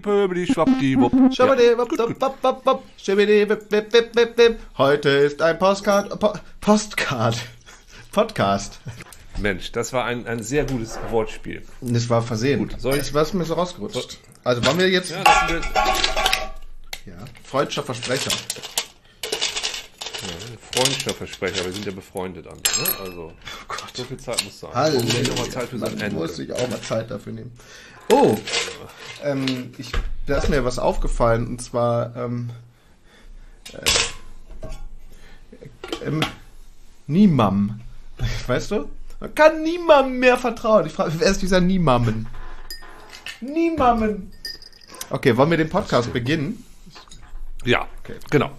Pöbeli, Schwappdiwupp. Heute ist ein Postcard, po Postcard, Podcast. Mensch, das war ein, ein sehr gutes Wortspiel. Das war versehen. Gut, soll ich- war mir so rausgerutscht. Also wollen wir jetzt, Ja, wir, ja, freudscher Versprecher. Freundschaftsversprecher, wir sind ja befreundet, Andi, ne? Also, so viel Zeit muss sein. Hallo. Ende. muss sich auch mal Zeit dafür nehmen. Oh, ähm, ich, da ist mir was aufgefallen und zwar ähm, äh, ähm, Niemam. Weißt du? Man kann niemandem mehr vertrauen. Ich frage, wer ist dieser Niemammen? Niemammen. Okay, wollen wir den Podcast beginnen? Ja, genau.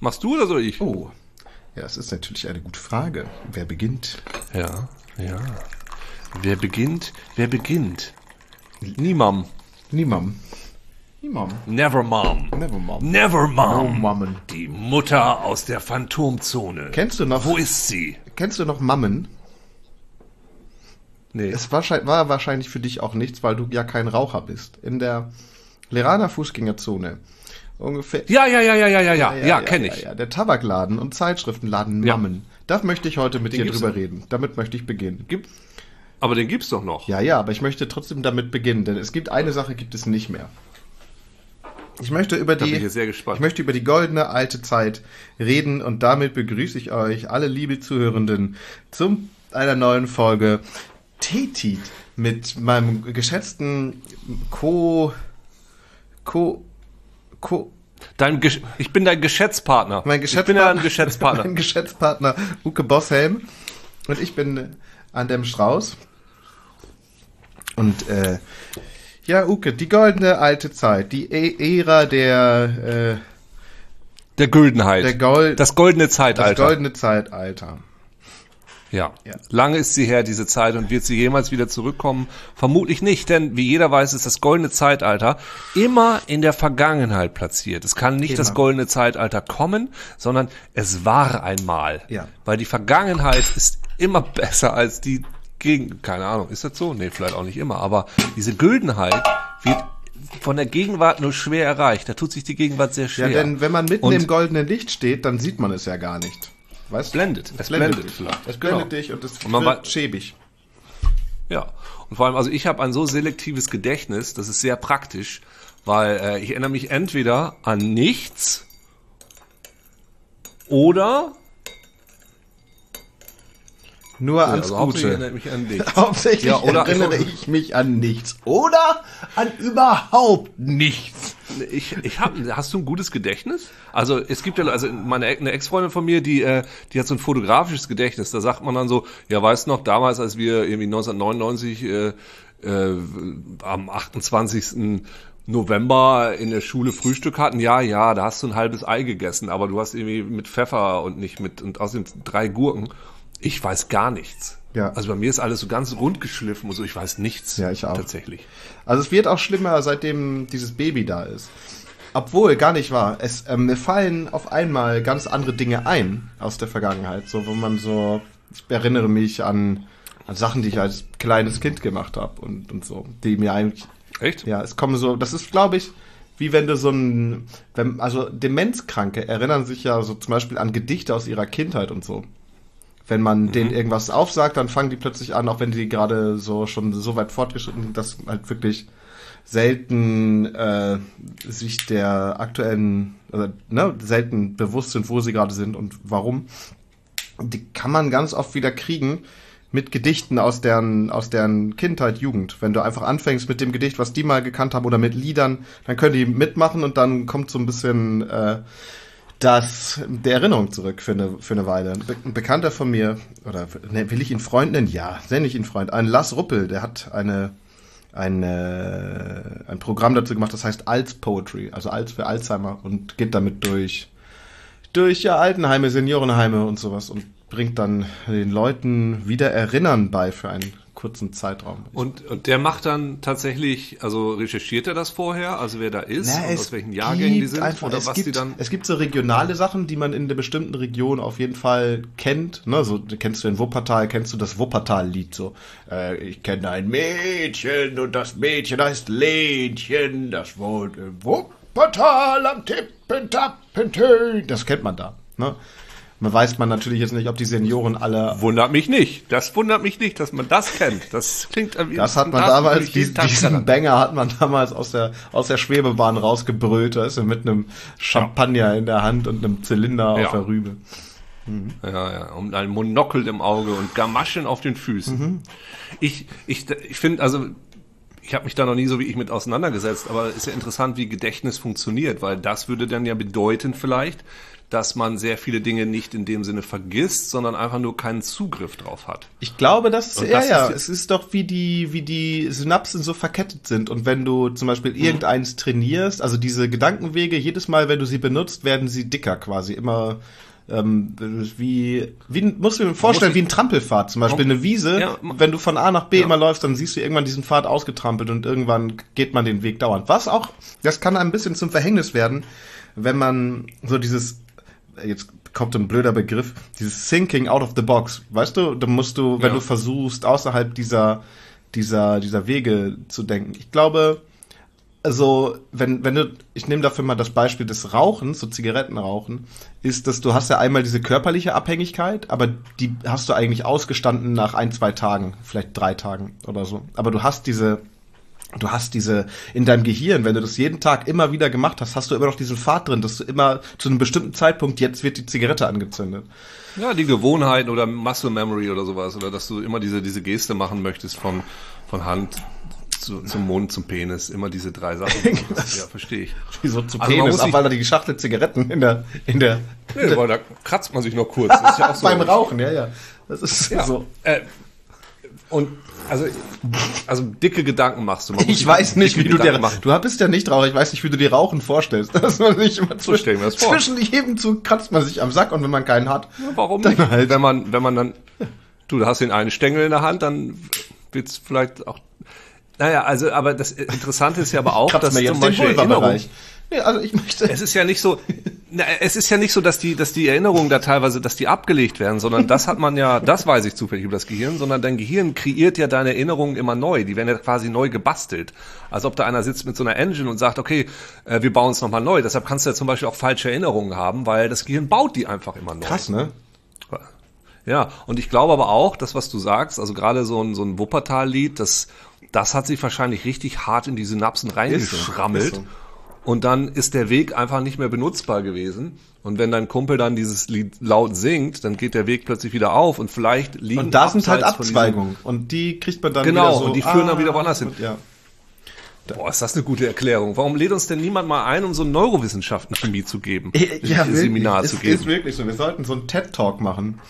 Machst du oder soll ich? Oh, ja, das ist natürlich eine gute Frage. Wer beginnt? Ja, ja. Wer beginnt? Wer beginnt? Niemam. Niemam. Niemam. Never Mom. Never mom. Never No Mom. Mammen. Die Mutter aus der Phantomzone. Kennst du noch? Wo ist sie? Kennst du noch Mammen? Nee. Es war, war wahrscheinlich für dich auch nichts, weil du ja kein Raucher bist. In der Leraner Fußgängerzone ungefähr. Ja, ja, ja, ja, ja, ja, ja, ja, kenne ich. Ja, der Tabakladen und Zeitschriftenladen Ja. Mammen. Das möchte ich heute mit Den dir drüber noch. reden. Damit möchte ich beginnen. Gibt, aber den gibt's doch noch. Ja, ja, aber ich möchte trotzdem damit beginnen, denn es gibt eine Sache, gibt es nicht mehr. Ich möchte über die, ich jetzt sehr gespannt. ich möchte über die goldene alte Zeit reden und damit begrüße ich euch, alle liebe Zuhörenden, zum einer neuen Folge Tetit mit meinem geschätzten Co, Co, Co, Dein Gesch ich bin dein Geschäftspartner. mein Ich bin ja ein Geschäftspartner, Geschäftspartner. mein Geschäftspartner Uke Bosshelm und ich bin äh, Andem Strauß. Und äh, ja, Uke, die goldene alte Zeit, die e Ära der, Der Güldenheit. äh, der Gold, das goldene das Zeitalter. goldene Zeitalter. Ja. Ja. Lange ist sie her, diese Zeit, und wird sie jemals wieder zurückkommen? Vermutlich nicht, denn wie jeder weiß, ist das goldene Zeitalter immer in der Vergangenheit platziert. Es kann nicht Immer. das goldene Zeitalter kommen, sondern es war einmal. Ja. Weil die Vergangenheit ist immer besser als die Gegen, keine Ahnung, ist das so? Nee, vielleicht auch nicht immer, aber diese Güldenheit wird von der Gegenwart nur schwer erreicht. Da tut sich die Gegenwart sehr Ja, schwer. denn wenn man mitten Und- im goldenen Licht steht, dann sieht man es ja gar nicht. Du? Blendet. Es blendet, blendet dich. vielleicht. Es blendet Genau. dich und es Und man wird schäbig. Ja, und vor allem, also ich habe ein so selektives Gedächtnis, das ist sehr praktisch, weil äh, ich erinnere mich entweder an nichts oder Nur ans also Gute. erinnere ich mich an nichts. Hauptsächlich Ja, oder- erinnere ich mich an nichts. Oder an überhaupt nichts. Ich, ich hab, hast du ein gutes Gedächtnis? Also es gibt ja, also meine eine Ex-Freundin von mir, die, äh, die hat so ein fotografisches Gedächtnis. Da sagt man dann so, ja, weißt du noch, damals, als wir irgendwie 1999 äh, äh, am 28. November in der Schule Frühstück hatten, ja, ja, da hast du ein halbes Ei gegessen, aber du hast irgendwie mit Pfeffer und nicht mit, und außerdem drei Gurken. Ich weiß gar nichts. Ja. Also bei mir ist alles so ganz rund geschliffen und so, ich weiß nichts. Ja, ich auch. Tatsächlich. Also es wird auch schlimmer, seitdem dieses Baby da ist. Obwohl, gar nicht wahr. Es ähm, mir fallen auf einmal ganz andere Dinge ein aus der Vergangenheit. So, wo man so, ich erinnere mich an, an Sachen, die ich als kleines Kind gemacht habe und, und so, die mir eigentlich, Echt? ja, es kommen so, das ist, glaube ich, wie wenn du so ein, wenn, also Demenzkranke erinnern sich ja so zum Beispiel an Gedichte aus ihrer Kindheit und so. Wenn man denen irgendwas aufsagt, dann fangen die plötzlich an, auch wenn die gerade so schon so weit fortgeschritten sind, dass halt wirklich selten äh, sich der aktuellen, also, ne, selten bewusst sind, wo sie gerade sind und warum. Die kann man ganz oft wieder kriegen mit Gedichten aus deren, aus deren Kindheit, Jugend. Wenn du einfach anfängst mit dem Gedicht, was die mal gekannt haben, oder mit Liedern, dann können die mitmachen und dann kommt so ein bisschen äh, das der Erinnerung zurück für eine, für eine Weile. Ein, Be ein Bekannter von mir, oder will ich ihn Freund nennen? Ja, nenne ich ihn Freund. Ein Lass Ruppel, der hat eine, eine, ein Programm dazu gemacht, das heißt Alz Poetry, also Alz für Alzheimer und geht damit durch, durch ja, Altenheime, Seniorenheime und sowas und bringt dann den Leuten wieder Erinnern bei für einen kurzen Zeitraum. Und, und der macht dann tatsächlich, also recherchiert er das vorher, also wer da ist Na, und aus welchen Jahrgängen die sind einfach, oder es was gibt, die dann. Es gibt so regionale Sachen, die man in der bestimmten Region auf jeden Fall kennt. Ne? So kennst du in Wuppertal, kennst du das Wuppertal-Lied so. Äh, ich kenne ein Mädchen und das Mädchen heißt Lenchen, das wohnt im Wuppertal am Tippen, Tappen, Tön. Das kennt man da. Ne? Man weiß man natürlich jetzt nicht, ob die Senioren alle Wundert mich nicht. Das wundert mich nicht, dass man das kennt. Das klingt wie Das hat man das damals, diesen, Tag diesen. Banger hat man damals aus der, aus der Schwebebahn rausgebrüllt, da ist er mit einem Champagner in der Hand und einem Zylinder Ja. auf der Rübe. Ja, ja, und ein Monokel im Auge und Gamaschen auf den Füßen. Mhm. Ich, ich, ich finde, also ich habe mich da noch nie so wie ich mit auseinandergesetzt, aber ist ja interessant, wie Gedächtnis funktioniert, weil das würde dann ja bedeuten vielleicht, dass man sehr viele Dinge nicht in dem Sinne vergisst, sondern einfach nur keinen Zugriff drauf hat. Ich glaube, das ist, Und ja, das ja, ist- es ist doch wie die, wie die Synapsen so verkettet sind. Und wenn du zum Beispiel Mhm. irgendeins trainierst, also diese Gedankenwege, jedes Mal, wenn du sie benutzt, werden sie dicker quasi, immer, ähm, wie, wie, musst du dir vorstellen, wie ein Trampelpfad, zum Beispiel eine Wiese. Ja. wenn du von A nach B Ja. immer läufst, dann siehst du irgendwann diesen Pfad ausgetrampelt und irgendwann geht man den Weg dauernd. Was auch, das kann ein bisschen zum Verhängnis werden, wenn man so dieses, jetzt kommt ein blöder Begriff, dieses Thinking out of the box. Weißt du, da musst du, wenn Ja. du versuchst, außerhalb dieser, dieser, dieser Wege zu denken. Ich glaube, also, wenn, wenn du, ich nehme dafür mal das Beispiel des Rauchens, so Zigarettenrauchen, ist, dass du hast ja einmal diese körperliche Abhängigkeit, aber die hast du eigentlich ausgestanden nach ein, zwei Tagen, vielleicht drei Tagen oder so. Aber du hast diese, du hast diese, in deinem Gehirn, wenn du das jeden Tag immer wieder gemacht hast, hast du immer noch diesen Pfad drin, dass du immer zu einem bestimmten Zeitpunkt, jetzt wird die Zigarette angezündet. Ja, die Gewohnheiten oder Muscle Memory oder sowas, oder dass du immer diese, diese Geste machen möchtest von, von Hand zu, zum Mund, zum Penis, immer diese drei Sachen. ja, verstehe ich. Wieso zu Also Penis, muss auch sich- weil da die Schachtel Zigaretten in der, in der, Nee, weil da kratzt man sich noch kurz. Das ist ja auch so. beim Rauchen, ja, ja. Das ist Ja. so. Äh, und also, also dicke Gedanken machst du. Ich sich weiß nicht, wie du dir, Gedanken machen. du bist ja nicht traurig, ich weiß nicht, wie du dir Rauchen vorstellst. Das man nicht immer So mir das vor. zwischen jedem Zug kratzt man sich am Sack und wenn man keinen hat. Warum Dann nicht? halt. Wenn man, wenn man dann, du, du hast den einen Stängel in der Hand, dann wird's vielleicht auch. Naja, also, aber das Interessante ist ja aber auch, dass zum Beispiel Erinnerung, Vulva-Bereich. Nee, also ich möchte. es ist ja nicht so, na, es ist ja nicht so, dass die, dass die Erinnerungen da teilweise, dass die abgelegt werden, sondern das hat man ja, das weiß ich zufällig über das Gehirn, sondern dein Gehirn kreiert ja deine Erinnerungen immer neu. Die werden ja quasi neu gebastelt. Als ob da einer sitzt mit so einer Engine und sagt, okay, äh, wir bauen es nochmal neu. Deshalb kannst du ja zum Beispiel auch falsche Erinnerungen haben, weil das Gehirn baut die einfach immer neu. Krass, ne? Ja, und ich glaube aber auch, das, was du sagst, also gerade so ein, so ein Wuppertal-Lied, das, das hat sich wahrscheinlich richtig hart in die Synapsen reingeschrammelt. Ist so. Und dann ist der Weg einfach nicht mehr benutzbar gewesen. Und wenn dein Kumpel dann dieses Lied laut singt, dann geht der Weg plötzlich wieder auf und vielleicht liegen Und da sind halt Abzweigungen. Und die kriegt man dann Genau, wieder so. und die führen dann wieder woanders hin. Ja. Boah, ist das eine gute Erklärung. Warum lädt uns denn niemand mal ein, um so Neurowissenschaften Chemie zu geben? Seminar wirklich, zu ist, geben. ist wirklich so. Wir sollten so einen TED-Talk machen.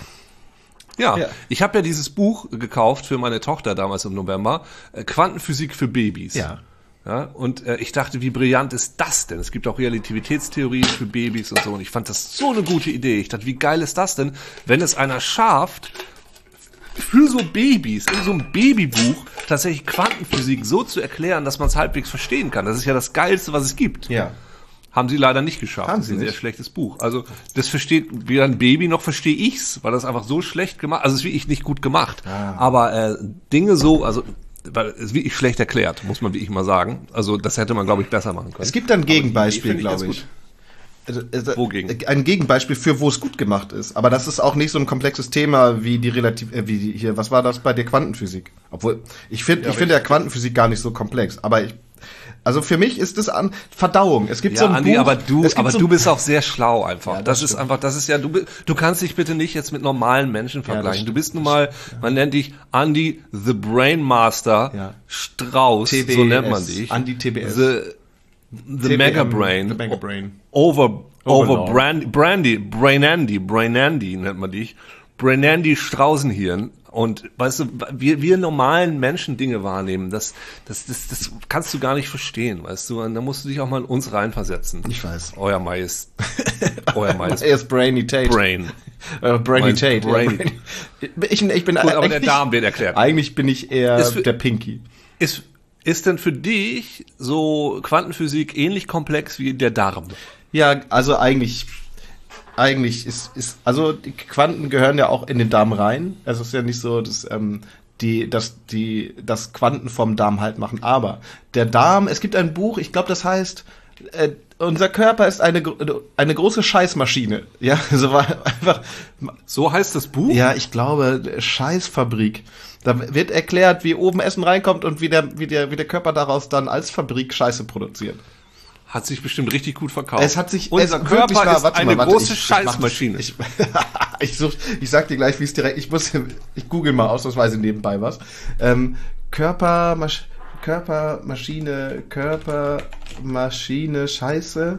Ja, Ja. ich habe ja dieses Buch gekauft für meine Tochter damals im November, äh, Quantenphysik für Babys. Ja. Ja, und äh, ich dachte, wie brillant ist das denn? Es gibt auch Relativitätstheorien für Babys und so. Und ich fand das so eine gute Idee. Ich dachte, wie geil ist das denn, wenn es einer schafft, für so Babys, in so einem Babybuch, tatsächlich Quantenphysik so zu erklären, dass man es halbwegs verstehen kann. Das ist ja das Geilste, was es gibt. Ja. Haben sie leider nicht geschafft. Haben das ist sie ein sehr nicht. schlechtes Buch. Also das versteht weder ein Baby noch verstehe ich's, weil das einfach so schlecht gemacht. Also es ist wirklich nicht gut gemacht. Ah. Aber äh, Dinge so, also weil es ist wirklich schlecht erklärt, muss man wirklich mal sagen. Also das hätte man glaube ich besser machen können. Es gibt ein Gegenbeispiel, glaube ich. Also, also, Wogegen? Ein Gegenbeispiel für, wo es gut gemacht ist. Aber das ist auch nicht so ein komplexes Thema wie die relativ, äh, wie die, hier, was war das bei der Quantenphysik? Obwohl, ich finde, ich finde ja Quantenphysik gar nicht so komplex. Aber ich, also für mich ist es an Verdauung. Es gibt Ja, so ein Andi, Buch, aber du, aber so, du bist auch sehr schlau einfach. Ja, das, das ist einfach, das ist ja, du, du kannst dich bitte nicht jetzt mit normalen Menschen vergleichen. du stimmt. bist nun mal, man nennt dich Andy the Brain Master Ja. Strauß, so TBS, nennt man dich. Andy TBS. The, the TBM, Mega Brain. The Mega Brain. Over, over Overlord. Brandy, Brandy, Brain Andy, Brain Andy nennt man dich. Brenandi Straußenhirn. Und weißt du, wir, wir normalen Menschen Dinge wahrnehmen, das, das, das, das kannst du gar nicht verstehen, weißt du. Und da musst du dich auch mal in uns reinversetzen. Ich weiß. Euer Mais. Euer Mais. Er ist Brainy Tate. Brain. Äh, Brainy Mein Tate. Brain. Ja. Ich, ich bin Gut, aber der Darm wird erklärt. Eigentlich bin ich eher für- der Pinky. Ist, ist denn für dich so Quantenphysik ähnlich komplex wie der Darm? Ja, also eigentlich, eigentlich ist, ist, also die Quanten gehören ja auch in den Darm rein. Es ist ja nicht so, dass, ähm, die, dass die, das Quanten vom Darm halt machen. Aber der Darm, es gibt ein Buch, ich glaube, das heißt, äh, unser Körper ist eine, eine große Scheißmaschine. Ja, so war einfach, So heißt das Buch? ja, ich glaube, Scheißfabrik. Da wird erklärt, wie oben Essen reinkommt und wie der, wie der, wie der Körper daraus dann als Fabrik Scheiße produziert. Hat sich bestimmt richtig gut verkauft. Es hat sich Unser es Körper wahr- ist warte eine mal, warte, große ich- ich Scheißmaschine. Ich, ich, such, ich sag dir gleich, wie es direkt. Ich muss, ich google mal ausnahmsweise nebenbei was. Ähm, Körper, Masch, Körper, Maschine, Körper, Maschine, Scheiße,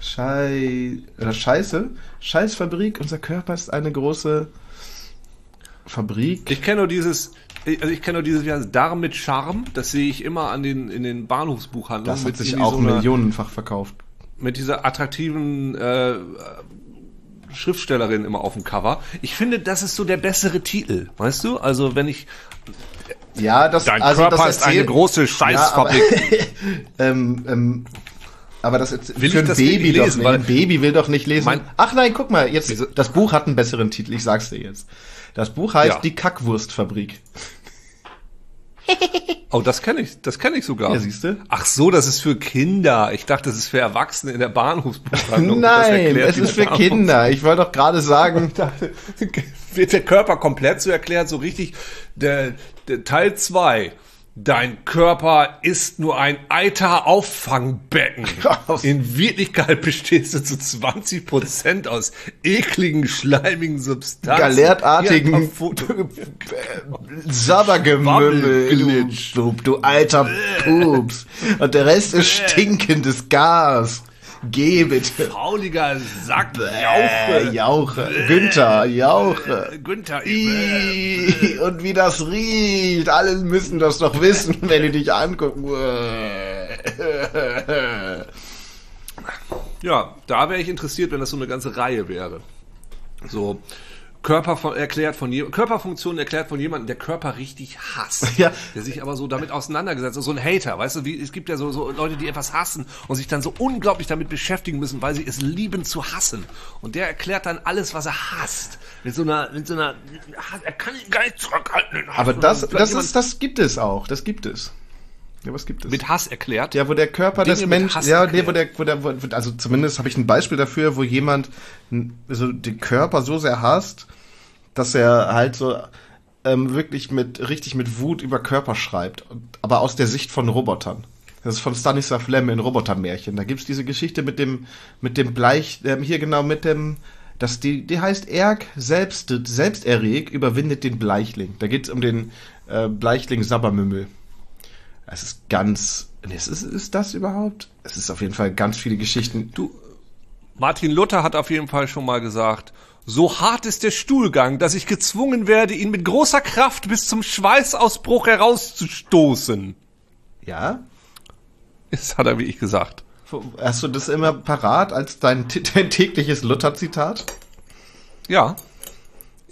Schei, oder Scheiße, Scheißfabrik. Unser Körper ist eine große Fabrik. Ich kenne nur dieses, also ich kenne nur dieses wie heißt es, Darm mit Charme. Das sehe ich immer an den in den Bahnhofsbuchhandlungen das hat sich auch so einer, millionenfach verkauft. mit dieser attraktiven äh, Schriftstellerin immer auf dem Cover. Ich finde, das ist so der bessere Titel, weißt du? Also wenn ich Ja, das, dein also Körper das ist eine große Scheißfabrik. ähm, ähm, aber das Will für ich ein das Baby wirklich doch lesen, nicht. weil- Ein Baby will doch nicht lesen. Mein- Ach nein, guck mal, jetzt das Buch hat einen besseren Titel. Ich sag's dir jetzt. Das Buch heißt Ja. Die Kackwurstfabrik. Oh, das kenne ich, das kenne ich sogar. Ja, siehste. Ach so, das ist für Kinder. Ich dachte, das ist für Erwachsene in der Bahnhofsbuchhandlung. Das Nein, es die ist für Kinder. Ich wollte doch gerade sagen, Wird der Körper komplett so erklärt, so richtig. Der, der Teil 2. Dein Körper ist nur ein Eiter-Auffangbecken. Aus- In Wirklichkeit bestehst du zu 20% aus ekligen, schleimigen Substanzen. galertartigen. Sabbergemümmel, du alter Pups. Und der Rest ist stinkendes Gas. Geh bitte. Fauliger Sack. Äh, Jauche. Jauche. Günther, Jauche. Günther. Ih, Und wie das riecht. Alle müssen das doch wissen, wenn die dich angucken. Ja, da wäre ich interessiert, wenn das so eine ganze Reihe wäre. So Körper von, erklärt von Körperfunktionen erklärt von jemandem, der Körper richtig hasst, Ja. der sich aber so damit auseinandergesetzt hat, so ein Hater, weißt du, wie es gibt ja so, so Leute, die etwas hassen und sich dann so unglaublich damit beschäftigen müssen, weil sie es lieben zu hassen. Und der erklärt dann alles, was er hasst, mit so einer, mit so einer, er kann ihn gar nicht zurückhalten. Aber das, das ist, das gibt es auch. Das gibt es. Ja, was gibt es? mit Hass erklärt. Ja, wo der Körper Dinge des Menschen, ja, nee, wo der, wo der, wo, also zumindest habe ich ein Beispiel dafür, wo jemand n- so den Körper so sehr hasst, dass er halt so ähm, wirklich mit richtig mit Wut über Körper schreibt, aber aus der Sicht von Robotern. Das ist von Stanislav Lem in Robotermärchen. Da gibt's diese Geschichte mit dem mit dem Bleich, ähm, hier genau mit dem das die, die heißt Erg selbst selbsterreg überwindet den Bleichling. Da geht's um den äh, Bleichling Sabbermümmel. Es ist ganz. Nee, ist, ist, das überhaupt? Es ist auf jeden Fall ganz viele Geschichten. Du, Martin Luther hat auf jeden Fall schon mal gesagt, so hart ist der Stuhlgang, dass ich gezwungen werde, ihn mit großer Kraft bis zum Schweißausbruch herauszustoßen. Ja? Das hat er wie ich gesagt. Hast du das immer parat als dein, dein tägliches Luther-Zitat? Ja.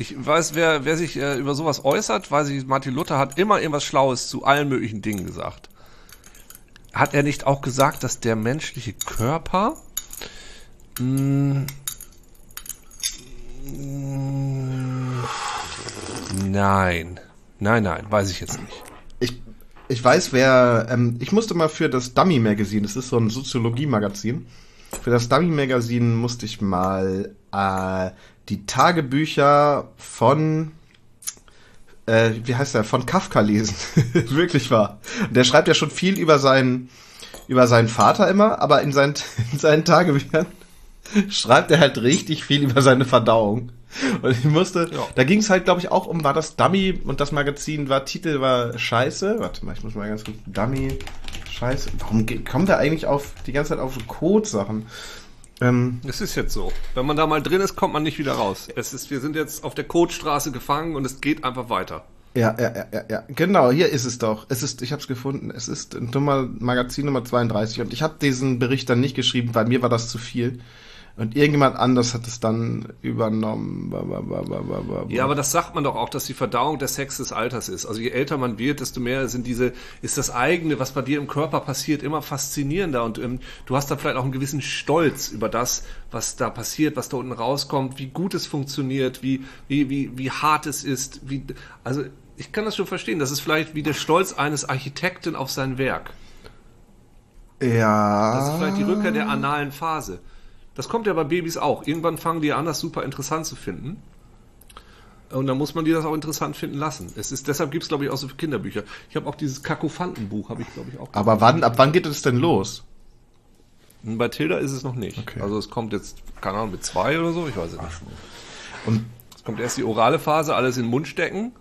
Ich weiß, wer, wer sich äh, über sowas äußert, weiß ich, Martin Luther hat immer irgendwas Schlaues zu allen möglichen Dingen gesagt. Hat er nicht auch gesagt, dass der menschliche Körper mh, mh, Nein. Nein, nein, weiß ich jetzt nicht. Ich, ich weiß, wer. Ähm, ich musste mal für das Dummy-Magazin, das ist so ein Soziologie-Magazin, für das Dummy-Magazin musste ich mal äh, die Tagebücher von. Äh, wie heißt der? Von Kafka lesen. Wirklich wahr. Der schreibt ja schon viel über seinen, über seinen Vater immer, aber in seinen, in seinen Tagebüchern schreibt er halt richtig viel über seine Verdauung. Und ich musste, Ja. da ging es halt, glaube ich, auch um, war das Dummy und das Magazin war, Titel war Scheiße. Warte mal, ich muss mal ganz kurz, Dummy, Scheiße. Warum kommen wir eigentlich auf, die ganze Zeit auf so Code-Sachen? Ähm, Es ist jetzt so. Wenn man da mal drin ist, kommt man nicht wieder raus. Es ist, wir sind jetzt auf der Codestraße gefangen und es geht einfach weiter. ja, ja, ja, ja, ja, genau, hier ist es doch. Es ist, ich habe es gefunden. Es ist Nummer Magazin Nummer 32 und ich habe diesen Bericht dann nicht geschrieben, weil mir war das zu viel. Und irgendjemand anders hat es dann übernommen. Ja, aber das sagt man doch auch, dass die Verdauung der Sex des Alters ist. Also je älter man wird, desto mehr sind diese, ist das eigene, was bei dir im Körper passiert, immer faszinierender. Und ähm, du hast da vielleicht auch einen gewissen Stolz über das, was da passiert, was da unten rauskommt, wie gut es funktioniert, wie, wie, wie, wie hart es ist. Wie, also ich kann das schon verstehen. Das ist vielleicht wie der Stolz eines Architekten auf sein Werk. ja. Das ist vielleicht die Rückkehr der analen Phase. Das kommt ja bei Babys auch. Irgendwann fangen die an, das super interessant zu finden. Und dann muss man die das auch interessant finden lassen. Es ist, deshalb gibt es, glaube ich, auch so Kinderbücher. Ich habe auch dieses Kakophantenbuch, habe ich, glaube ich, auch. Aber wann, ab wann geht es denn los? Und Bei Tilda ist es noch nicht. Okay. Also es kommt jetzt, keine Ahnung, mit zwei oder so, ich weiß es nicht. Und Es kommt erst die orale Phase, alles in den Mund stecken.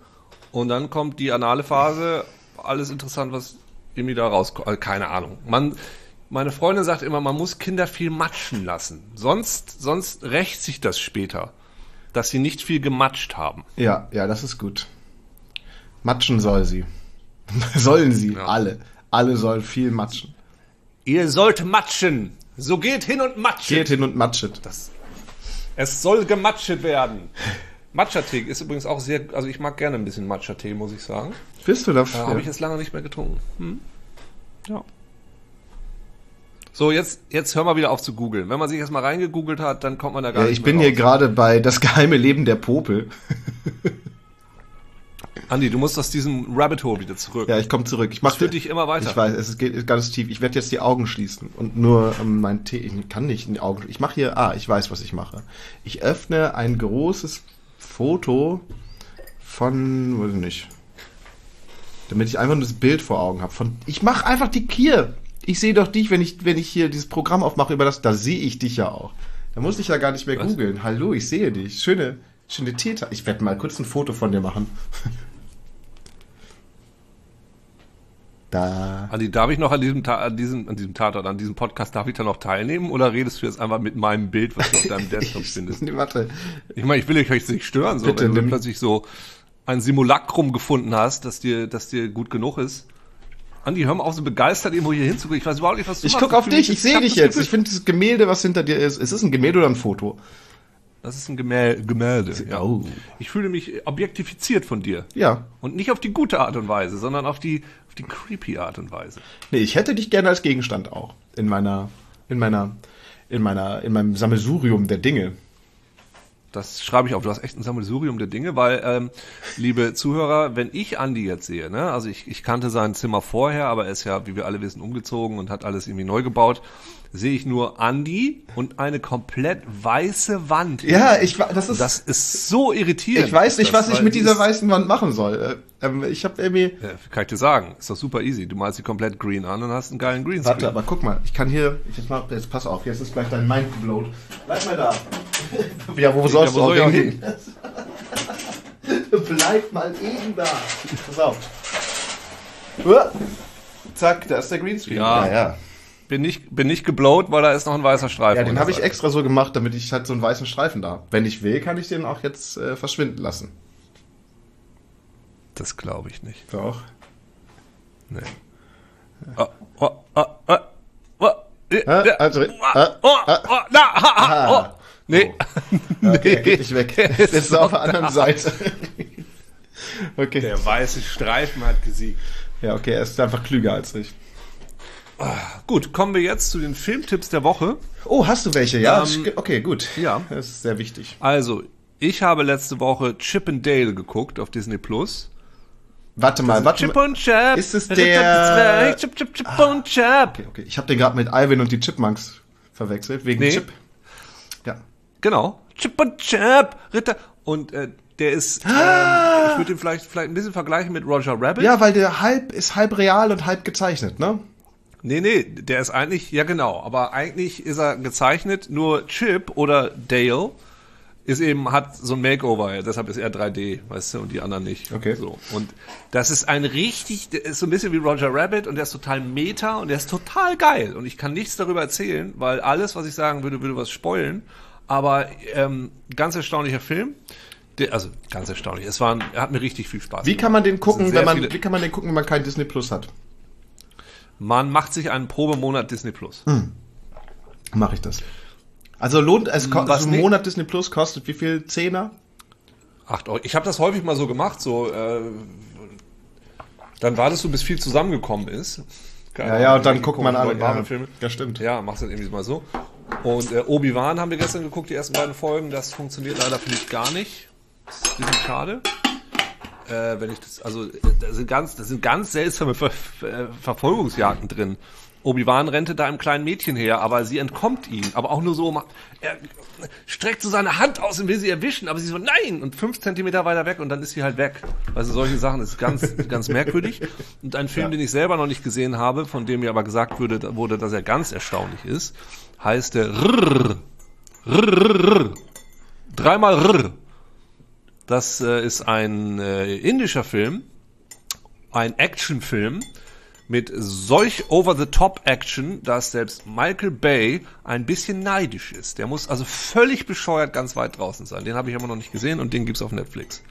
Und dann kommt die anale Phase, alles interessant, was irgendwie da rauskommt. Also keine Ahnung. Man, meine Freundin sagt immer, man muss Kinder viel matschen lassen. Sonst, sonst rächt sich das später, dass sie nicht viel gematscht haben. ja, ja, das ist gut. Matschen soll sie. Sollen sie, Ja. alle. Alle sollen viel matschen. Ihr sollt matschen. So geht hin und matschen. Geht hin und matschet. Das, es soll gematschet werden. Matcha-Tee ist übrigens auch sehr, also ich mag gerne ein bisschen Matcha-Tee, muss ich sagen. Bist du Ja, dafür? Habe ich jetzt lange nicht mehr getrunken. Hm? Ja. So, jetzt, jetzt hör mal wieder auf zu googeln. Wenn man sich erstmal reingegoogelt hat, dann kommt man da gar ja, nicht ich bin mehr hier raus. gerade bei Das geheime Leben der Popel. Andi, du musst aus diesem Rabbit Hole wieder zurück. Ja, ich komme zurück. Ich mach Das führt dich immer weiter. Ich weiß, es geht ganz tief. Ich werde jetzt die Augen schließen und nur ähm, mein Tee. Ich kann nicht in die Augen. Ich mache hier. Ah, ich weiß, was ich mache. Ich öffne ein großes Foto von, weiß ich nicht, damit ich einfach nur das Bild vor Augen habe. Von, ich mache einfach die Kier. Ich sehe doch dich, wenn ich, wenn ich hier dieses Programm aufmache über das, da sehe ich dich ja auch. Da muss ich ja gar nicht mehr Was? googeln. Hallo, ich sehe dich. Schöne, schöne Täter. Ich werde mal kurz ein Foto von dir machen. Da. Andi, darf ich noch an diesem, Ta an diesem, an diesem Tatort, an diesem Podcast, darf ich da noch teilnehmen oder redest du jetzt einfach mit meinem Bild, was du auf deinem Desktop findest? Nee, warte. Ich meine, ich will euch nicht stören, so, Bitte, wenn du plötzlich so ein Simulacrum gefunden hast, das dir, das dir gut genug ist. Andi, hör mal auf, so begeistert irgendwo hier hinzugucken. Ich weiß überhaupt nicht, was du Ich machst. guck auf dich, ich sehe dich jetzt. Gefühl- Ich finde das Gemälde, was hinter dir ist. Ist es ein Gemälde oder ein Foto? Das ist ein Gemälde. Gemälde ja. Oh. Ich fühle mich objektifiziert von dir. Ja. Und nicht auf die gute Art und Weise, sondern auf die, auf die creepy Art und Weise. Nee, ich hätte dich gerne als Gegenstand auch. In meiner, in meiner, in meiner, in meinem Sammelsurium der Dinge. Das schreibe ich auf. Du hast echt ein Sammelsurium der Dinge, weil, ähm, liebe Zuhörer, wenn ich Andi jetzt sehe, ne, also ich, ich kannte sein Zimmer vorher, aber er ist ja, wie wir alle wissen, umgezogen und hat alles irgendwie neu gebaut, sehe ich nur Andi und eine komplett weiße Wand. Ja, ich das ist. Das ist so irritierend. ich weiß nicht, Das, was ich mit die dieser weißen Wand machen soll. Äh, ähm, ich habe irgendwie. Ja, kann ich dir sagen. Ist doch super easy. Du malst sie komplett green an und hast einen geilen Greenscreen. Warte, aber guck mal, ich kann hier. Jetzt, mal, jetzt pass auf, jetzt ist gleich dein Mind geblowt. Bleib mal da. ja, wo sollst wo du soll ich auch hingehen? Bleib mal eben da. Pass auf. Uah. Zack, da ist der Greenscreen. Ja. ja. ja. Bin nicht, bin nicht geblowt, weil da ist noch ein weißer Streifen. Ja, den habe ich extra so gemacht, damit ich halt so einen weißen Streifen da. habe. Wenn ich will, kann ich den auch jetzt äh, verschwinden lassen. Das glaube ich nicht. Doch. Nee. Oh, oh, oh, oh, oh, Ah, also, oh, ah, oh, oh, na, ha, ha, Ah. oh. Nee. Okay, er geht nicht weg. Der Jetzt ist ist er auf der anderen da. Seite. okay. Der weiße Streifen hat gesiegt. Ja, okay, er ist einfach klüger als ich. Gut, kommen wir jetzt zu den Filmtipps der Woche. Oh, hast du welche? Ja, Ähm, okay, gut. ja. Das ist sehr wichtig. Also, ich habe letzte Woche Chip and Dale geguckt auf Disney Plus. Warte mal, warte Chip mal. und Chap. Ist es der- Ah. Chip, Chip, Chip und Chap. Okay, okay. Ich habe den gerade mit Alvin und die Chipmunks verwechselt, wegen Nee. Chip. Ja. Genau. Chip und Chap, Ritter. Und äh, der ist, ähm, ich würde ihn vielleicht, vielleicht ein bisschen vergleichen mit Roger Rabbit. Ja, weil der halb ist halb real und halb gezeichnet, ne? Nee, nee, der ist eigentlich, ja genau, aber eigentlich ist er gezeichnet, nur Chip oder Dale ist eben, hat so ein Makeover, deshalb ist er 3D, weißt du, und die anderen nicht. Okay. So. Und das ist ein richtig, der ist so ein bisschen wie Roger Rabbit und der ist total meta und der ist total geil. Und ich kann nichts darüber erzählen, weil alles, was ich sagen würde, würde was spoilen. Aber ähm, ganz erstaunlicher Film. Der, also ganz erstaunlich. Es war, er hat mir richtig viel Spaß Wie kann man den gucken, wenn man, viele- wie kann man den gucken, wenn man kein Disney Plus hat? Man macht sich einen Probemonat Disney Plus. Mache ich das. Also lohnt es, ko- Was ein Monat Disney Plus kostet wie viel? Zehner? Acht Euro. Ich habe das häufig mal so gemacht, so äh, dann wartest du, bis viel zusammengekommen ist. Keine Ja, Ahnung, ja, und dann guckt man neuen Marvel-Filme. Ja, stimmt. Ja, machst du irgendwie mal so. Und äh, Obi-Wan haben wir gestern geguckt, die ersten beiden Folgen. Das funktioniert leider für mich gar nicht. Das ist ein bisschen schade. Äh, wenn ich das, also, äh, da sind ganz, das sind ganz seltsame Ver Ver Verfolgungsjagden drin. Obi-Wan rennte da einem kleinen Mädchen her, aber sie entkommt ihm. Aber auch nur so, er streckt so seine Hand aus und will sie erwischen, aber sie so, nein! Und fünf Zentimeter weiter weg und dann ist sie halt weg. Also solche Sachen ist ganz, ganz merkwürdig. Und ein Film, den ich selber noch nicht gesehen habe, von dem mir aber gesagt wurde, wurde, dass er ganz erstaunlich ist, heißt der Rrrr. Rrrr. Dreimal Rrrr. Das äh, ist ein äh, indischer Film, ein Actionfilm mit solch Over-the-Top-Action, dass selbst Michael Bay ein bisschen neidisch ist. Der muss also völlig bescheuert ganz weit draußen sein. Den habe ich aber noch nicht gesehen und den gibt's auf Netflix.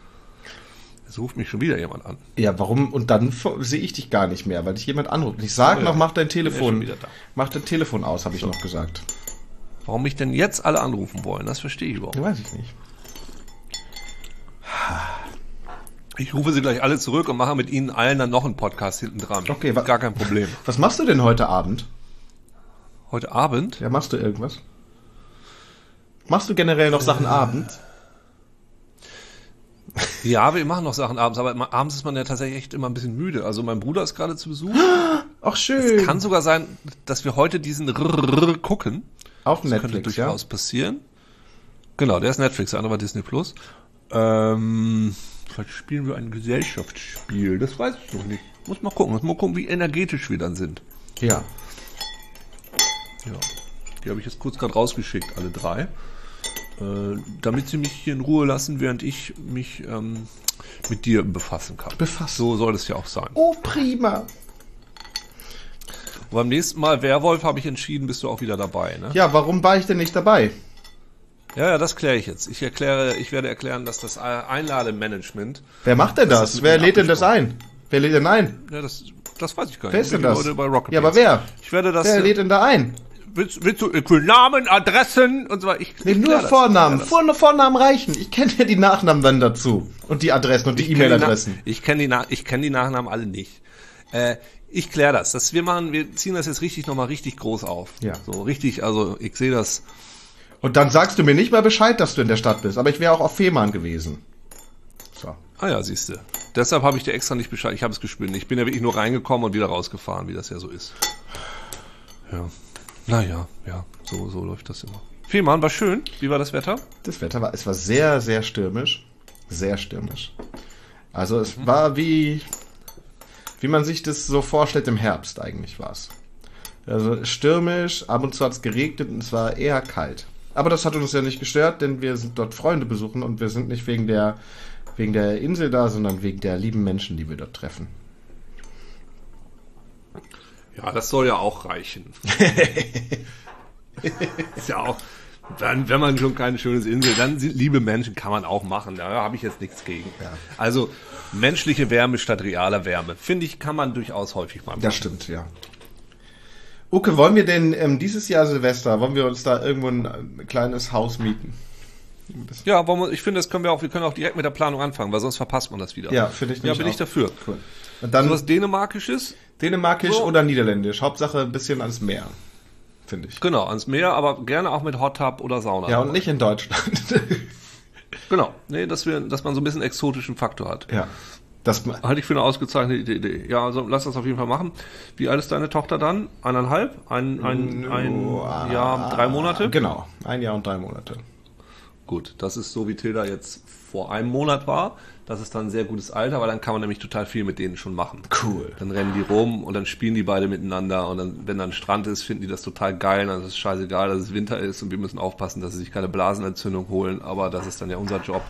Es ruft mich schon wieder jemand an. Ja, warum? Und dann sehe ich dich gar nicht mehr, weil dich jemand anruft. Ich sag Oh ja. noch, mach dein Telefon, wieder da. mach dein Telefon aus, habe ich noch gesagt. Warum mich denn jetzt alle anrufen wollen, das verstehe ich überhaupt. Ja, weiß ich nicht. Ich rufe sie gleich alle zurück und mache mit ihnen allen dann noch einen Podcast hinten dran. Okay, wa- Gar kein Problem. Was machst du denn heute Abend? Heute Abend? Ja, machst du irgendwas? Machst du generell noch Sachen abends? Ja, wir machen noch Sachen abends, aber abends ist man ja tatsächlich echt immer ein bisschen müde. Also mein Bruder ist gerade zu Besuch. Ach, schön. Kann sogar sein, dass wir heute diesen Rrrr gucken. Auf Das könnte Netflix, ja? durchaus passieren. Genau, der ist Netflix, der andere war Disney Plus. Ähm, vielleicht spielen wir ein Gesellschaftsspiel. Das weiß ich noch nicht. Muss mal gucken. Muss mal gucken, wie energetisch wir dann sind. Ja. Ja. Die habe ich jetzt kurz gerade rausgeschickt, alle drei. Äh, damit sie mich hier in Ruhe lassen, während ich mich ähm, mit dir befassen kann. Befassen. So soll es ja auch sein. Oh, prima. Und beim nächsten Mal Werwolf habe ich entschieden, bist du auch wieder dabei. Ne? Ja, warum war ich denn nicht dabei? Ja, ja, das kläre ich jetzt. Ich erkläre, ich werde erklären, dass das äh, Einlademanagement, Wer macht denn Das das? Wer lädt denn das ein? Wer lädt denn ein? ja, das, das weiß ich gar nicht. Wer ist denn das? Ja, aber wer? Ich werde das. Wer äh, lädt denn da ein? willst, willst du will Namen, Adressen und so weiter? Ich, Nee, ich nur. Vornamen. Vor Vornamen reichen. Ich kenne ja die Nachnamen dann dazu. Und die Adressen und die E-Mail-Adressen. Ich kenne die, Na- ich kenn die Nachnamen alle nicht. Äh, ich kläre das. das. Wir machen, wir ziehen das jetzt richtig nochmal richtig groß auf. Ja. So richtig, also ich sehe das. Und dann sagst du mir nicht mal Bescheid, dass du in der Stadt bist. Aber ich wäre auch auf Fehmarn gewesen. So. Ah ja, siehst du. Deshalb habe ich dir extra nicht Bescheid. Ich habe es gespürt. Ich bin ja wirklich nur reingekommen und wieder rausgefahren, wie das ja so ist. Ja. Naja, ja, so, so läuft das immer. Vielmann, war schön. Wie war das Wetter? Das Wetter war, es war sehr, sehr stürmisch. Sehr stürmisch. Also es Mhm. war wie, wie man sich das so vorstellt im Herbst eigentlich war es. Also stürmisch, ab und zu hat es geregnet und es war eher kalt. Aber das hat uns ja nicht gestört, denn wir sind dort Freunde besuchen und wir sind nicht wegen der, wegen der Insel da, sondern wegen der lieben Menschen, die wir dort treffen. Ja, das soll ja auch reichen. ist ja auch, dann, wenn man schon keine schöne Insel, dann liebe Menschen kann man auch machen. Da habe ich jetzt nichts gegen. Also menschliche Wärme statt realer Wärme, finde ich, kann man durchaus häufig mal machen. Das stimmt, ja. Uke, wollen wir denn ähm, dieses Jahr Silvester, wollen wir uns da irgendwo ein, ein kleines Haus mieten? Ja, wollen wir, ich finde, das können wir auch, wir können auch direkt mit der Planung anfangen, weil sonst verpasst man das wieder. Ja, finde ich Ja, bin ich auch. dafür. Cool. Und dann So was Dänemarkisches? Dänemarkisch So. oder Niederländisch. Hauptsache ein bisschen ans Meer, finde ich. Genau, ans Meer, aber gerne auch mit Hot Tub oder Sauna. Ja, und nicht in Deutschland. Genau. Nee, dass wir, dass man so ein bisschen exotischen Faktor hat. ja. Das, Halte ich für eine ausgezeichnete Idee. Ja, also lass das auf jeden Fall machen. Wie alt ist deine Tochter dann? Eineinhalb? Ein, ein, ein Oh, Jahr, drei Monate? Genau, ein Jahr und drei Monate. Gut, das ist so, wie Tilda jetzt vor einem Monat war. Das ist dann ein sehr gutes Alter, weil dann kann man nämlich total viel mit denen schon machen. Cool. Dann rennen die rum und dann spielen die beide miteinander und dann, wenn dann Strand ist, finden die das total geil. Dann ist es scheißegal, dass es Winter ist und wir müssen aufpassen, dass sie sich keine Blasenentzündung holen, aber das ist dann ja unser Job.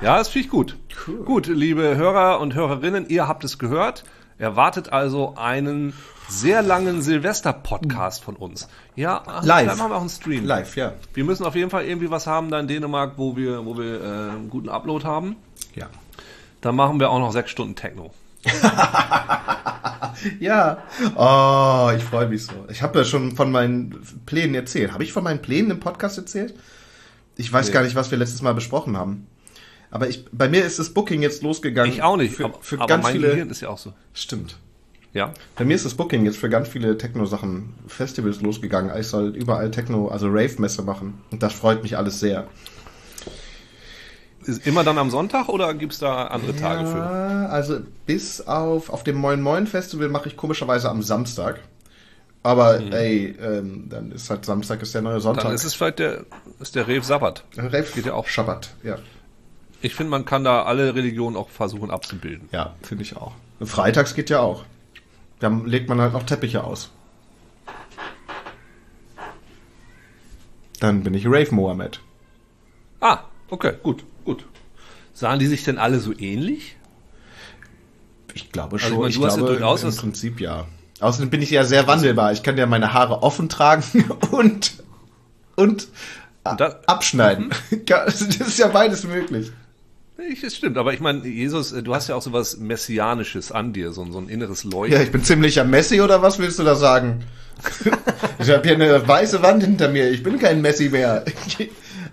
Ja, das finde ich gut. Cool. Gut, liebe Hörer und Hörerinnen, ihr habt es gehört. Erwartet also einen sehr langen Silvester-Podcast von uns. Ja, Live. Dann machen wir auch einen Stream. Live, ja. Wir müssen auf jeden Fall irgendwie was haben da in Dänemark, wo wir, wo wir äh, einen guten Upload haben. Ja. Dann machen wir auch noch sechs Stunden Techno. Ja. Oh, ich freue mich so. Ich habe ja schon von meinen Plänen erzählt. Habe ich von meinen Plänen im Podcast erzählt? Ich weiß Nee. gar nicht, was wir letztes Mal besprochen haben. Aber ich, bei mir ist das Booking jetzt losgegangen. Ich auch nicht, Für, aber, für aber ganz mein viele. Gehirn ist ja auch so. Stimmt. Ja. Bei mir ist das Booking jetzt für ganz viele Techno-Sachen, Festivals losgegangen. Ich soll überall Techno, also Rave-Messe machen. Und das freut mich alles sehr. Ist immer dann am Sonntag oder gibt's da andere Tage für? Ja, also bis auf, auf dem Moin Moin Festival mache ich komischerweise am Samstag. Aber ey, ähm, dann ist halt Samstag ist der neue Sonntag. Dann ist es vielleicht der, ist der Rev Sabbat. Rave geht ja auch. Schabbat, ja. Ich finde, man kann da alle Religionen auch versuchen abzubilden. Ja, finde ich auch. Freitags geht ja auch. Dann legt man halt noch Teppiche aus. Dann bin ich Rave Mohammed. Ah, okay, gut, gut. Sahen die sich denn alle so ähnlich? Ich glaube Also, schon. ich meine, ja glaube, durchaus im das- Prinzip ja. Außerdem bin ich ja sehr wandelbar. Ich kann ja meine Haare offen tragen und und, Und das- abschneiden. Das ist ja beides möglich. Ich, das stimmt, aber ich meine, Jesus, äh, du hast ja auch so was Messianisches an dir, so, ein- so ein inneres Leuchten. Ja, ich bin ziemlicher Messi oder was willst du da sagen? ich habe hier eine weiße Wand hinter mir. Ich bin kein Messi mehr.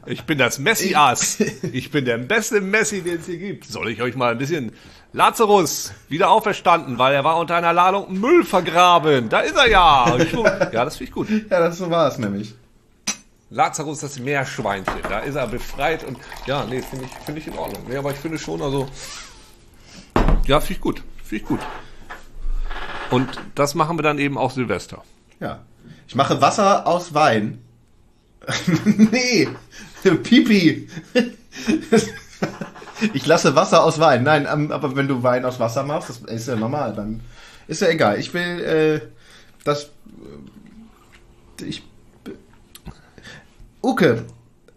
Ich bin das Messias. Ich bin der beste Messi, den es hier gibt. Soll ich euch mal ein bisschen Lazarus wieder auferstanden, weil er war unter einer Ladung Müll vergraben. Da ist er ja. Ja, das finde ich gut. ja, das so war es nämlich. Lazarus, das Meerschweinchen. Da ist er befreit und ja, nee, finde ich, finde ich in Ordnung. Nee, aber ich finde schon, also ja, finde ich gut. Finde ich gut. Und das machen wir dann eben auch Silvester. Ja. Ich mache Wasser aus Wein. nee, Pipi. ich lasse Wasser aus Wein. Nein, ähm, aber wenn du Wein aus Wasser machst, das ist ja normal, dann ist ja egal. Ich will äh, das. Äh, ich. Uke,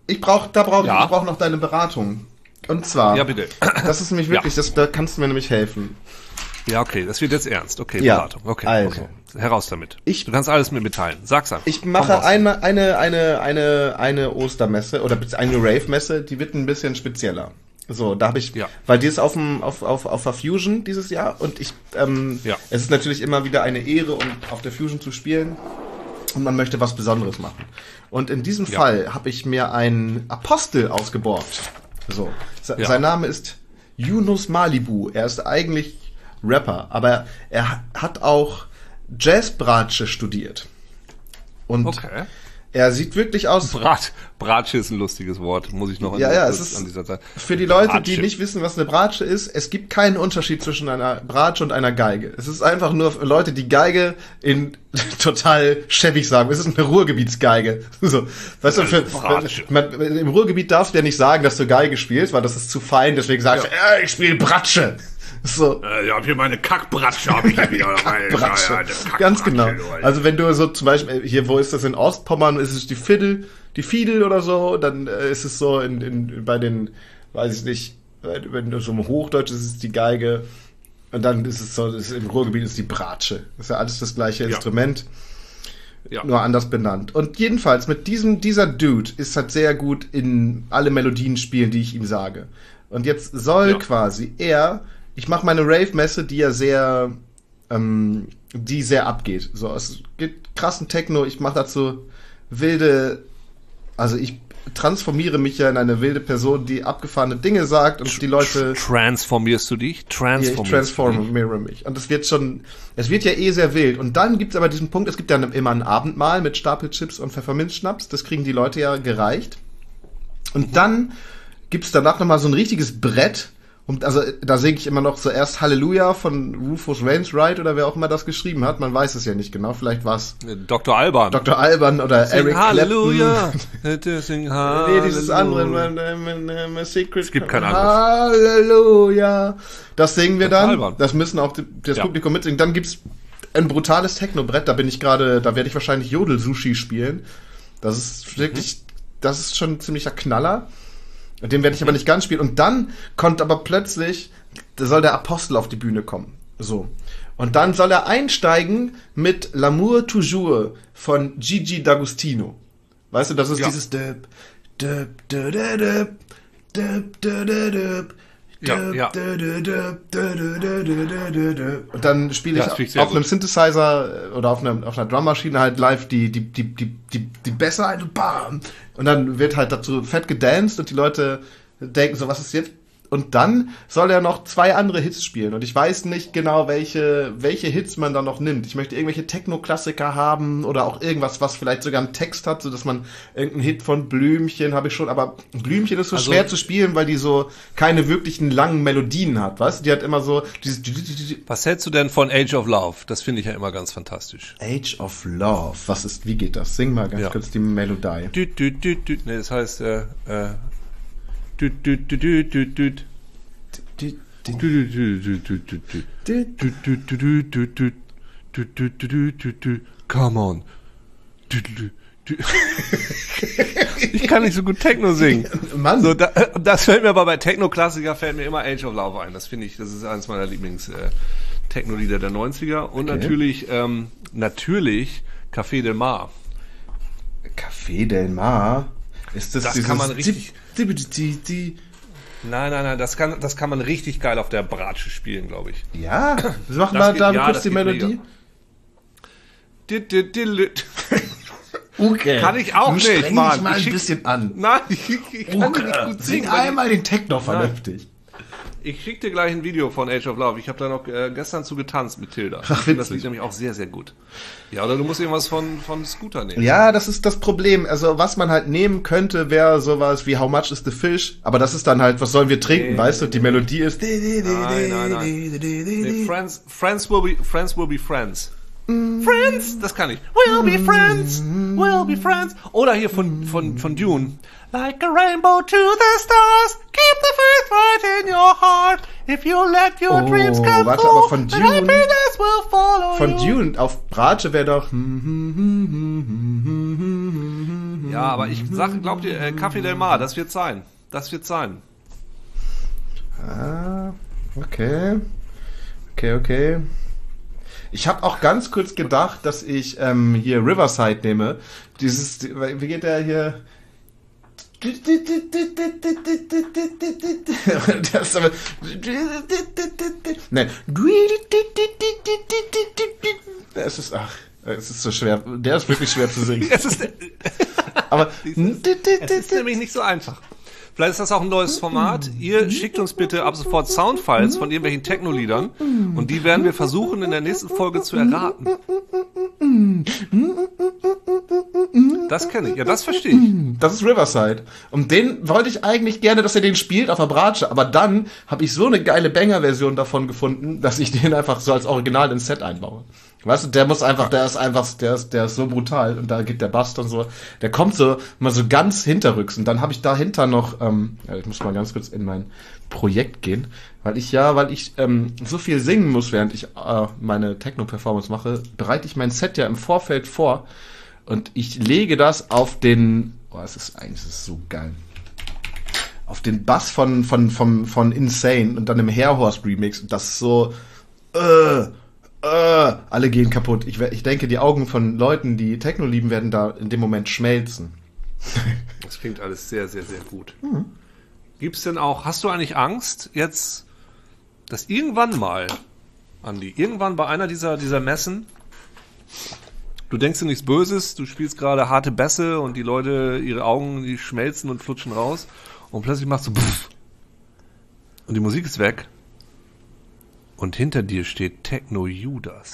ich brauch, da brauche ich, Ja? ich brauch noch deine Beratung. Und zwar, Ja, bitte. das ist nämlich wirklich, das, da kannst du mir nämlich helfen. Ja, okay, das wird jetzt ernst. Okay, Ja, Beratung. Okay, also. okay. Heraus damit. Ich- du kannst alles mit mitteilen. Sag's einfach. Ich mache raus. eine, eine, eine, eine, Ostermesse oder eine Rave-Messe, die wird ein bisschen spezieller. So, da habe ich, Ja. weil die ist auf dem, auf, auf, auf der Fusion dieses Jahr und ich, ähm, Ja. es ist natürlich immer wieder eine Ehre, um auf der Fusion zu spielen und man möchte was Besonderes machen. Und in diesem Ja. Fall habe ich mir einen Apostel ausgeborgt. So, Se Ja. sein Name ist Yunus Malibu. Er ist eigentlich Rapper, aber er hat auch Jazzbratsche studiert. Und Okay. Er sieht wirklich aus. Brat, Bratsche ist ein lustiges Wort, muss ich noch an, Ja, ja, es ist an dieser Zeit. für die Leute, Bratsche. die nicht wissen, was eine Bratsche ist, es gibt keinen Unterschied zwischen einer Bratsche und einer Geige. Es ist einfach nur für Leute, die Geige in total schäbig sagen. Es ist eine Ruhrgebietsgeige. So, weißt du, für, man, im Ruhrgebiet darfst du ja nicht sagen, dass du Geige spielst, weil das ist zu fein. Deswegen sagst du, ja, ich spiele Bratsche. So. Äh, ich hab hier meine Kackbratsche, hab ich hier wieder. Bratsche. Ganz genau. Also wenn du so zum Beispiel, hier, wo ist das in Ostpommern, ist es die Fiddle, die Fiedel oder so, dann äh, ist es so in, in, bei den, weiß ich nicht, äh, wenn du so im Hochdeutsch ist es die Geige und dann ist es so, ist, im Ruhrgebiet ist die Bratsche. Das ist ja alles das gleiche Ja. Instrument, ja. nur anders benannt. Und jedenfalls mit diesem, dieser Dude ist halt sehr gut in alle Melodien spielen, die ich ihm sage. Und jetzt soll Ja. quasi er, ich mache meine Rave-Messe, die ja sehr, ähm, die sehr abgeht. So, es gibt krassen Techno, ich mache dazu wilde, also ich transformiere mich ja in eine wilde Person, die abgefahrene Dinge sagt und die Leute Transformierst du dich? ich Transformierst du dich? transformiere mich. Und es wird schon, es wird ja eh sehr wild. Und dann gibt's aber diesen Punkt, es gibt ja immer ein Abendmahl mit Stapelchips und Pfefferminzschnaps. Das kriegen die Leute ja gereicht. Und dann gibt's danach nochmal so ein richtiges Brett, Und also da singe ich immer noch zuerst Halleluja von Rufus Wainwright oder wer auch immer das geschrieben hat. Man weiß es ja nicht genau. Vielleicht war es Dr. Alban. Dr. Alban oder Sing Eric Halleluja. Clapton. Sing Nee, dieses andere, Halleluja. Secret. Es gibt kein anderes. Halleluja. Das singen wir Dr. dann. Alban. Das müssen auch das Ja. Publikum mitsingen. Dann gibt's ein brutales Technobrett. Da bin ich gerade, da werde ich wahrscheinlich Jodel-Sushi spielen. Das ist wirklich, das ist schon ein ziemlicher Knaller. Den werde ich aber nicht ganz spielen. Und dann kommt aber plötzlich, da soll der Apostel auf die Bühne kommen. So. Und dann soll er einsteigen mit L'amour toujours von Gigi D'Agostino. Weißt du, das ist Ja. dieses Döp, Döp, Döp, Döp, Döp, Döp, Döp, Döp, ja, ja. Und dann spiele ich ja, auf einem Synthesizer oder auf, einem, auf einer Drummaschine halt live die, die, die, die, die, die Bässe ein und bam! Und dann wird halt dazu fett gedanced und die Leute denken so, was ist jetzt und dann soll er noch zwei andere Hits spielen. Und ich weiß nicht genau, welche, welche Hits man da noch nimmt. Ich möchte irgendwelche Techno-Klassiker haben oder auch irgendwas, was vielleicht sogar einen Text hat, so dass man irgendeinen Hit von Blümchen habe ich schon. Aber Blümchen ist so Also- schwer zu spielen, weil die so keine wirklichen langen Melodien hat, weißt du? Die hat immer so dieses Was hältst du denn von Age of Love? Das finde ich ja immer ganz fantastisch. Age of Love. Was ist, wie geht das? Sing mal ganz Ja. kurz die Melodie. Düt, düt, düt, düt. Nee, das heißt, äh, äh, Come on. Ich kann nicht so gut Techno singen. Mann, So, da, das fällt mir aber bei Techno-Klassiker fällt mir immer Age of Love ein. Das finde ich, das ist eines meiner Lieblings äh, Techno-Lieder der 90er. Und Okay. natürlich, ähm, natürlich Café del Mar. Café Del Mar. Ist das, Das kann man richtig- Nein, nein, nein, das kann, das kann man richtig geil auf der Bratsche spielen, glaube ich. ja, wir machen mal da ja, kurz die Melodie. Okay. Kann ich auch nicht, Mann. dich mal Ich ein bisschen an. Nein, ich, ich kann Uke, nicht gut sing singen. weil einmal den Techno vernünftig. Ich, ich schick dir gleich ein Video von Age of Love. Ich habe da noch äh, gestern zu getanzt mit Tilda. Ach, Ich finde das. Lied nämlich auch sehr, sehr gut. Ja, oder du musst irgendwas von, von Scooter nehmen. Ja, das ist das Problem. Also, was man halt nehmen könnte, wäre sowas wie How much is the fish? Aber das ist dann halt, was sollen wir trinken, Nee, weißt du? Die Melodie ist. Nein, nein, nein. Nee, friends, friends, will be, friends will be friends. Friends, das kann ich. We'll be friends, we'll be friends. Oder hier von, von, von Dune. Like a rainbow to the stars, keep the faith right in your heart. If you let your Oh, dreams come warte, true, aber von then Dune- happiness will follow Von you. Dune auf Bratsche wäre doch. Ja, aber ich sag, glaubt ihr, äh, Café Del Mar, das wird sein. Das wird sein. Ah, okay. Okay, okay. Ich habe auch ganz kurz gedacht, dass ich ähm, hier Riverside nehme. Dieses, wie geht der hier? Das ist aber. Es ist, ach, es ist so schwer. Der ist wirklich schwer zu singen. Es ist, Aber. es ist nämlich nicht so einfach. Vielleicht ist das auch ein neues Format. Ihr schickt uns bitte ab sofort Soundfiles von irgendwelchen Techno-Liedern und die werden wir versuchen in der nächsten Folge zu erraten. Das kenne ich, ja, das verstehe ich. Das ist Riverside. Und den wollte ich eigentlich gerne, dass er den spielt auf der Bratsche. Aber dann habe ich so eine geile Banger-Version davon gefunden, dass ich den einfach so als Original ins Set einbaue. Weißt du, der muss einfach, der ist einfach, der ist, der ist so brutal und da geht der Bass dann so, der kommt so mal so ganz hinterrücks und dann habe ich dahinter noch, ähm, ich muss mal ganz kurz in mein Projekt gehen, weil ich ja, weil ich ähm, so viel singen muss, während ich äh, meine Techno-Performance mache, bereite ich mein Set ja im Vorfeld vor und ich lege das auf den, oh, es ist eigentlich ist so geil. Auf den Bass von, von, von, von Insane und dann im Hairhorse Remix und das ist so, äh, äh, alle gehen kaputt. Ich, ich denke, die Augen von Leuten, die Techno lieben, werden da in dem Moment schmelzen. Das klingt alles sehr, sehr, sehr gut. Gibt's denn auch, hast du eigentlich Angst jetzt, dass irgendwann mal, Andi, irgendwann bei einer dieser, dieser Messen, du denkst dir nichts Böses, du spielst gerade harte Bässe und die Leute, ihre Augen, die schmelzen und flutschen raus und plötzlich machst du pff, und die Musik ist weg. Und hinter dir steht Techno Judas.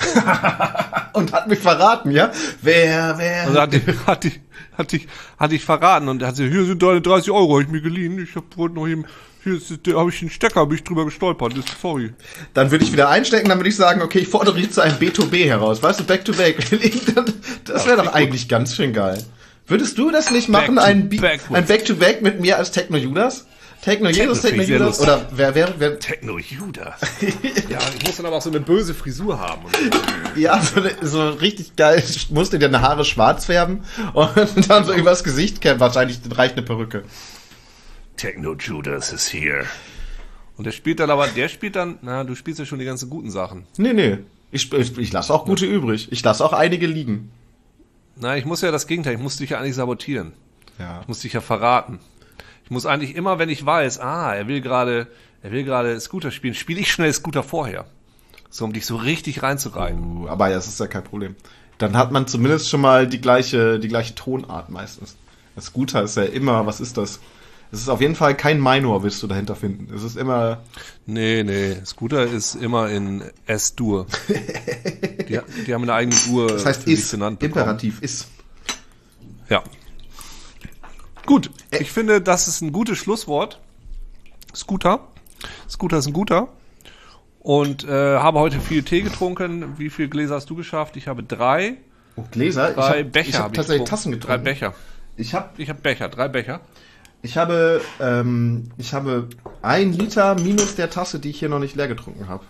Und hat mich verraten, ja? Wer, wer? Und hat dich, hat dich, hat dich, hat dich verraten und hat sie, hier sind deine 30 Euro, hab ich mir geliehen. Ich hab, wollte noch eben, hier habe ich einen Stecker, hab ich drüber gestolpert. Sorry. Dann würde ich wieder einstecken, dann würde ich sagen, okay, ich fordere dich zu einem B2B heraus. Weißt du, back to back. Das wäre doch eigentlich ganz schön geil. Würdest du das nicht machen, Back ein, backwards. ein Back to back mit mir als Techno Judas? Techno Jesus, Techno Judas? Oder wer, wer, wer, Techno Judas. ja, ich muss dann aber auch so eine böse Frisur haben. Und so. ja, so, eine- so richtig geil, ich musste dir deine Haare schwarz färben und dann so übers Gesicht kämmen. Wahrscheinlich reicht eine Perücke. Techno Judas is here. Und der spielt dann aber, der spielt dann, na, du spielst ja schon die ganzen guten Sachen. Nee, nee. Ich, ich, ich lasse auch gute übrig. Ich lasse auch einige liegen. Na, ich muss ja das Gegenteil, ich muss dich ja eigentlich sabotieren. Ja. Ich muss dich ja verraten. Ich muss eigentlich immer, wenn ich weiß, ah, er will gerade, er will gerade Scooter spielen, spiele ich schnell Scooter vorher. So, um dich so richtig reinzureihen. Aber ja, das ist ja kein Problem. Dann hat man zumindest schon mal die gleiche, die gleiche Tonart meistens. Das Gute ist ja immer, was ist das? Es ist auf jeden Fall kein Minor, wirst du dahinter finden. Es ist immer, Nee, nee, Scooter ist immer in S-Dur. die, die haben eine eigene Dur das heißt ist. Imperativ ist. Ja. Gut, ich finde, das ist ein gutes Schlusswort. Scooter. Scooter ist ein guter. Und äh, habe heute viel Tee getrunken. Wie viele Gläser hast du geschafft? Ich habe drei. Oh, Gläser? Drei ich hab, Becher ich hab habe tatsächlich getrunken. Tassen Drei getrunken. Becher. Ich habe Ich habe Becher, drei Becher. ich habe, ähm, ich habe ein Liter minus der Tasse, die ich hier noch nicht leer getrunken habe.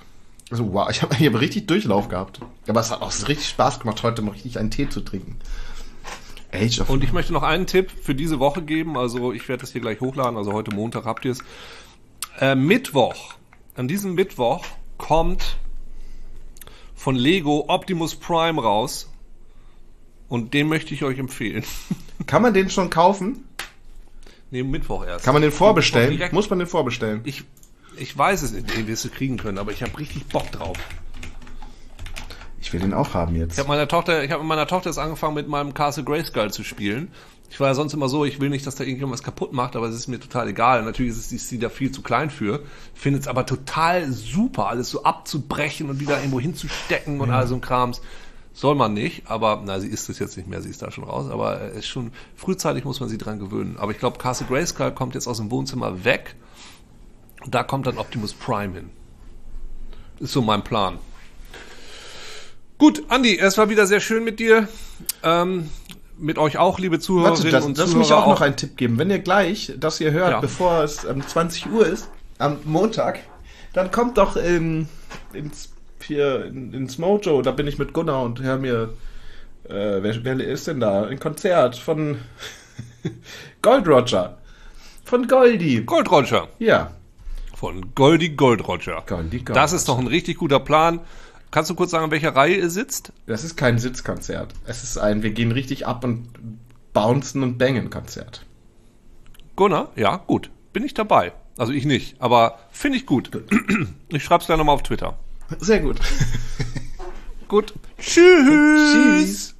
Also wow, ich habe hier richtig Durchlauf gehabt. Aber es hat auch richtig Spaß gemacht, heute mal richtig einen Tee zu trinken. Age of Und ich möchte noch einen Tipp für diese Woche geben. Also ich werde das hier gleich hochladen. Also heute Montag habt ihr es. Äh, Mittwoch. An diesem Mittwoch kommt von Lego Optimus Prime raus. Und den möchte ich euch empfehlen. Kann man den schon kaufen? nee, Mittwoch erst. Kann man den vorbestellen? Muss man den vorbestellen? Ich, ich weiß es nicht, den wirst du kriegen können, aber ich habe richtig Bock drauf. Ich will den auch haben jetzt. Ich habe meiner Tochter, ich habe mit meiner Tochter jetzt angefangen, mit meinem Castle Grayskull zu spielen. Ich war ja sonst immer so, ich will nicht, dass da irgendjemand was kaputt macht, aber es ist mir total egal. Natürlich ist, es, ist sie da viel zu klein für. Finde es aber total super, alles so abzubrechen und wieder irgendwo hinzustecken und all so ein Krams. Soll man nicht, aber na, sie ist es jetzt nicht mehr, sie ist da schon raus. Aber es ist schon frühzeitig muss man sie dran gewöhnen. Aber ich glaube, Castle Grayskull kommt jetzt aus dem Wohnzimmer weg. Und da kommt dann Optimus Prime hin. Ist so mein Plan. Gut, Andi, es war wieder sehr schön mit dir. Ähm, mit euch auch, liebe Zuhörerinnen Warte, das, und lass Zuhörer. mich auch noch einen Tipp geben. Wenn ihr gleich das hier hört, Ja. bevor es ähm, 20 Uhr ist, am Montag, dann kommt doch ähm, ins, hier in, ins Mojo, da bin ich mit Gunnar und hör mir, äh, wer, wer ist denn da? Ein Konzert von Gold Roger. Von Goldi. Gold Roger. Ja. Von Goldi Gold Roger. Goldi Gold Das ist doch ein richtig guter Plan. Kannst du kurz sagen, in welcher Reihe ihr sitzt? Das ist kein Sitzkonzert. Es ist ein, wir gehen richtig ab und bouncen und bangen Konzert. Gunnar? Ja, gut. Bin ich dabei. Also ich nicht, aber finde ich gut. Ich schreib's gleich nochmal auf Twitter. Sehr gut. Gut. Tschüss. Tschüss.